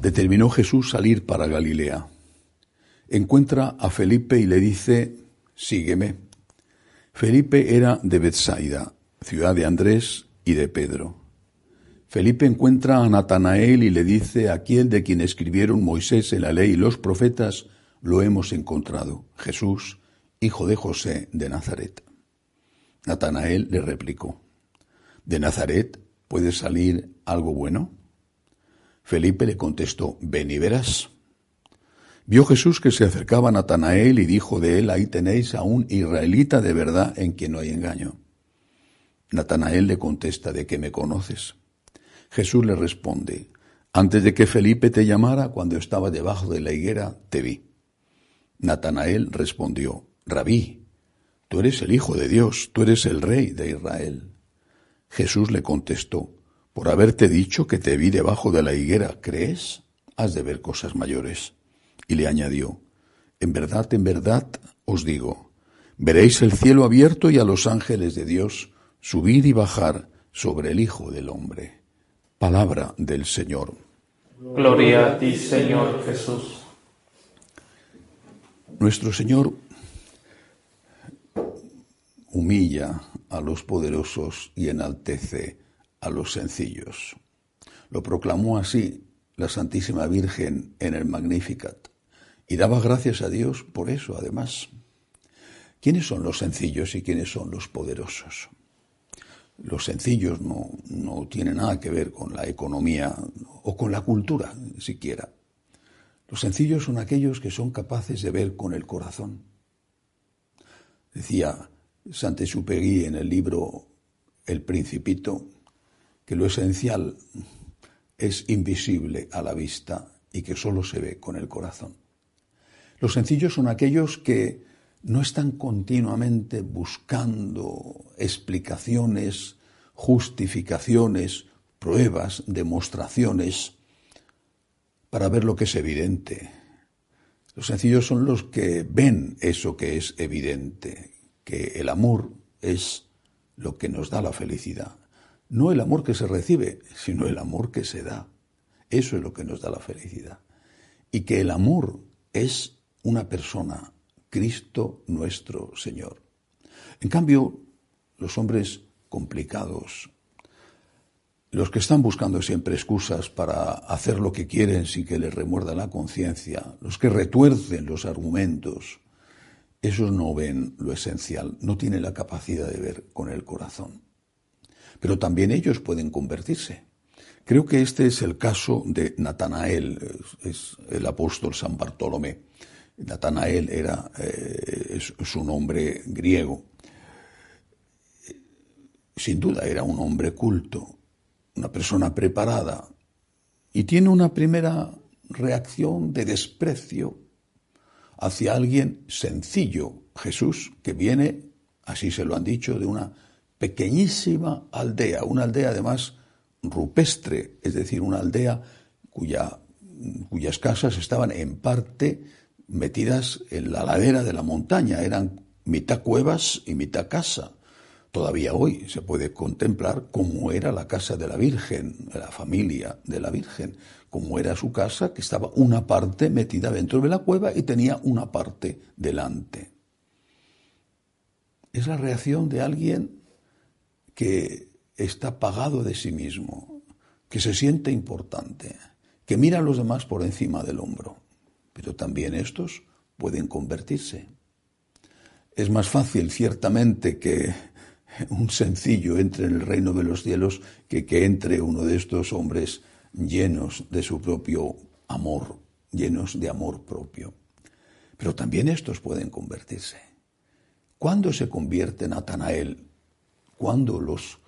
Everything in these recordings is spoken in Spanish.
determinó Jesús salir para Galilea. Encuentra a Felipe y le dice, sígueme. Felipe era de Bethsaida, ciudad de Andrés y de Pedro. Felipe encuentra a Natanael y le dice, aquel de quien escribieron Moisés en la ley y los profetas, lo hemos encontrado, Jesús, hijo de José de Nazaret. Natanael le replicó, ¿de Nazaret puede salir algo bueno? Felipe le contestó, ven y verás. Vio Jesús que se acercaba a Natanael y dijo de él, ahí tenéis a un israelita de verdad en quien no hay engaño. Natanael le contesta, ¿de qué me conoces? Jesús le responde, antes de que Felipe te llamara, cuando estaba debajo de la higuera, te vi. Natanael respondió, Rabí, tú eres el Hijo de Dios, tú eres el Rey de Israel. Jesús le contestó, por haberte dicho que te vi debajo de la higuera, ¿crees? Has de ver cosas mayores. Y le añadió, En verdad, en verdad os digo, veréis el cielo abierto y a los ángeles de Dios subir y bajar sobre el Hijo del Hombre. Palabra del Señor. Gloria a ti, Señor Jesús. Nuestro Señor humilla a los poderosos y enaltece a los sencillos. Lo proclamó así la Santísima Virgen en el Magnificat y daba gracias a Dios por eso, además. ¿Quiénes son los sencillos y quiénes son los poderosos? Los sencillos no, no tienen nada que ver con la economía o con la cultura siquiera. Los sencillos son aquellos que son capaces de ver con el corazón. Decía Saint-Exupéry en el libro El Principito que lo esencial es invisible a la vista y que solo se ve con el corazón. Los sencillos son aquellos que no están continuamente buscando explicaciones, justificaciones, pruebas, demostraciones para ver lo que es evidente. Los sencillos son los que ven eso que es evidente, que el amor es lo que nos da la felicidad. No el amor que se recibe, sino el amor que se da. Eso es lo que nos da la felicidad. Y que el amor es una persona, Cristo nuestro Señor. En cambio, los hombres complicados, los que están buscando siempre excusas para hacer lo que quieren sin que les remuerda la conciencia, los que retuercen los argumentos, esos no ven lo esencial, no tienen la capacidad de ver con el corazón. Pero también ellos pueden convertirse. Creo que este es el caso de Natanael, es el apóstol San Bartolomé. Natanael era eh, es, es un hombre griego. Sin duda era un hombre culto, una persona preparada, y tiene una primera reacción de desprecio hacia alguien sencillo, Jesús, que viene, así se lo han dicho, de una pequeñísima aldea, una aldea además rupestre, es decir, una aldea cuya, cuyas casas estaban en parte metidas en la ladera de la montaña, eran mitad cuevas y mitad casa. Todavía hoy se puede contemplar cómo era la casa de la Virgen, la familia de la Virgen, cómo era su casa, que estaba una parte metida dentro de la cueva y tenía una parte delante. Es la reacción de alguien que está pagado de sí mismo, que se siente importante, que mira a los demás por encima del hombro. Pero también estos pueden convertirse. Es más fácil, ciertamente, que un sencillo entre en el reino de los cielos que que entre uno de estos hombres llenos de su propio amor, llenos de amor propio. Pero también estos pueden convertirse. ¿Cuándo se convierte Natanael? ¿Cuándo los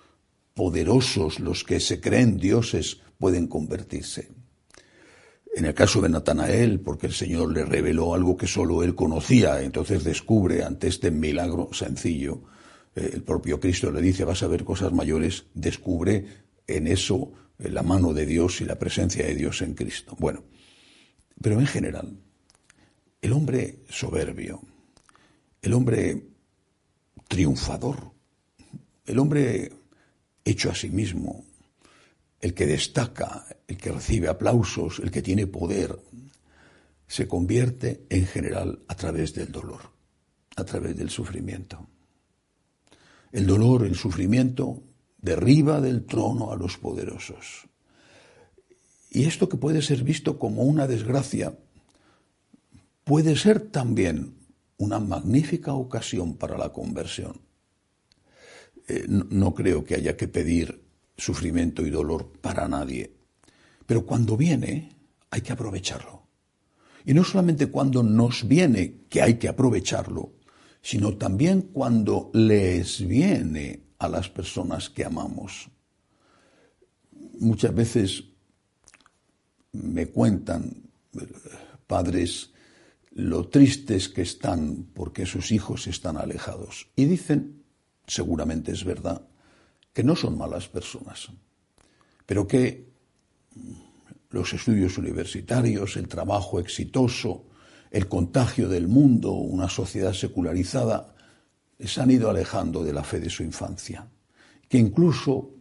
poderosos, los que se creen dioses, pueden convertirse? En el caso de Natanael, porque el Señor le reveló algo que solo él conocía, entonces descubre ante este milagro sencillo, eh, el propio Cristo le dice, vas a ver cosas mayores, descubre en eso eh, la mano de Dios y la presencia de Dios en Cristo. Bueno, pero en general, el hombre soberbio, el hombre triunfador, el hombre hecho a sí mismo, el que destaca, el que recibe aplausos, el que tiene poder, se convierte en general a través del dolor, a través del sufrimiento. El dolor, el sufrimiento, derriba del trono a los poderosos. Y esto que puede ser visto como una desgracia, puede ser también una magnífica ocasión para la conversión. Eh, no, creo que haya que pedir sufrimiento y dolor para nadie, pero cuando viene hay que aprovecharlo. Y no solamente cuando nos viene, que hay que aprovecharlo, sino también cuando les viene a las personas que amamos. Muchas veces me cuentan eh, padres lo tristes que están porque sus hijos están alejados. Y dicen, seguramente es verdad, que no son malas personas, pero que los estudios universitarios, el trabajo exitoso, el contagio del mundo, una sociedad secularizada, les han ido alejando de la fe de su infancia, que incluso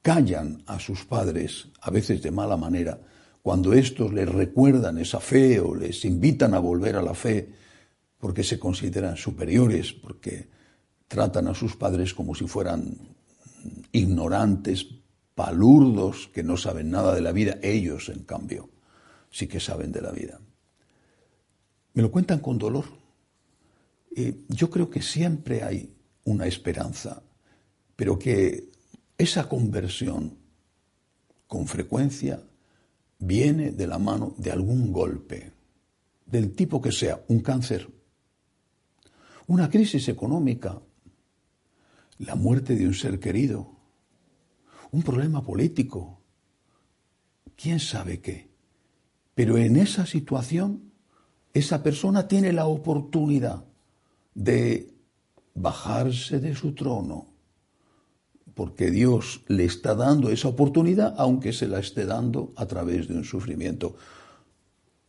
callan a sus padres, a veces de mala manera, cuando estos les recuerdan esa fe o les invitan a volver a la fe, porque se consideran superiores, porque tratan a sus padres como si fueran ignorantes, palurdos, que no saben nada de la vida, ellos, en cambio, sí que saben de la vida. Me lo cuentan con dolor. yo creo que siempre hay una esperanza, pero que esa conversión con frecuencia viene de la mano de algún golpe, del tipo que sea, un cáncer, una crisis económica, la muerte de un ser querido, un problema político, quién sabe qué. Pero en esa situación, esa persona tiene la oportunidad de bajarse de su trono, porque Dios le está dando esa oportunidad, aunque se la esté dando a través de un sufrimiento.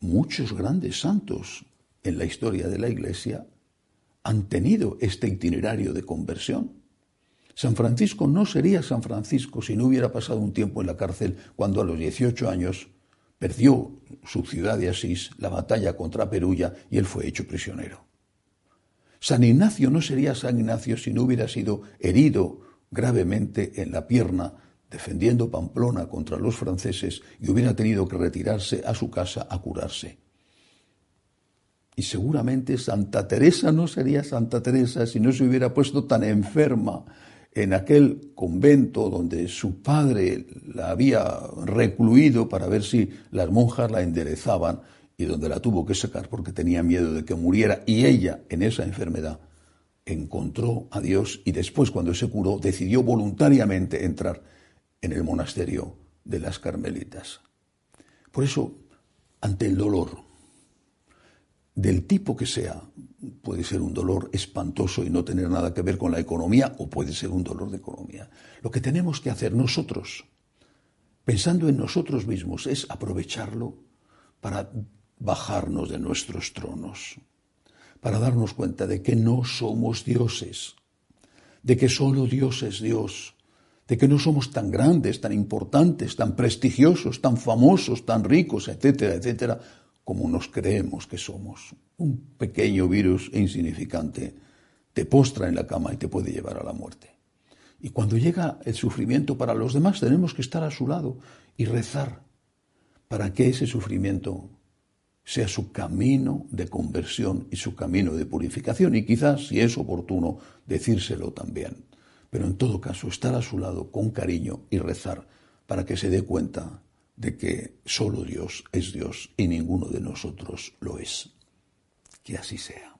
Muchos grandes santos en la historia de la Iglesia han tenido este itinerario de conversión. San Francisco no sería San Francisco si no hubiera pasado un tiempo en la cárcel cuando a los 18 años perdió su ciudad de Asís, la batalla contra Perulla, y él fue hecho prisionero. San Ignacio no sería San Ignacio si no hubiera sido herido gravemente en la pierna defendiendo Pamplona contra los franceses y hubiera tenido que retirarse a su casa a curarse. Y seguramente Santa Teresa no sería Santa Teresa si no se hubiera puesto tan enferma en aquel convento donde su padre la había recluido para ver si las monjas la enderezaban y donde la tuvo que sacar porque tenía miedo de que muriera y ella en esa enfermedad encontró a Dios y después cuando se curó decidió voluntariamente entrar en el monasterio de las Carmelitas. Por eso, ante el dolor, del tipo que sea, puede ser un dolor espantoso y no tener nada que ver con la economía o puede ser un dolor de economía. Lo que tenemos que hacer nosotros, pensando en nosotros mismos, es aprovecharlo para bajarnos de nuestros tronos para darnos cuenta de que no somos dioses, de que solo Dios es Dios, de que no somos tan grandes, tan importantes, tan prestigiosos, tan famosos, tan ricos, etcétera, etcétera, como nos creemos que somos. Un pequeño virus insignificante te postra en la cama y te puede llevar a la muerte. Y cuando llega el sufrimiento para los demás, tenemos que estar a su lado y rezar para que ese sufrimiento sea su camino de conversión y su camino de purificación, y quizás, si es oportuno, decírselo también. Pero en todo caso, estar a su lado con cariño y rezar para que se dé cuenta de que solo Dios es Dios y ninguno de nosotros lo es. Que así sea.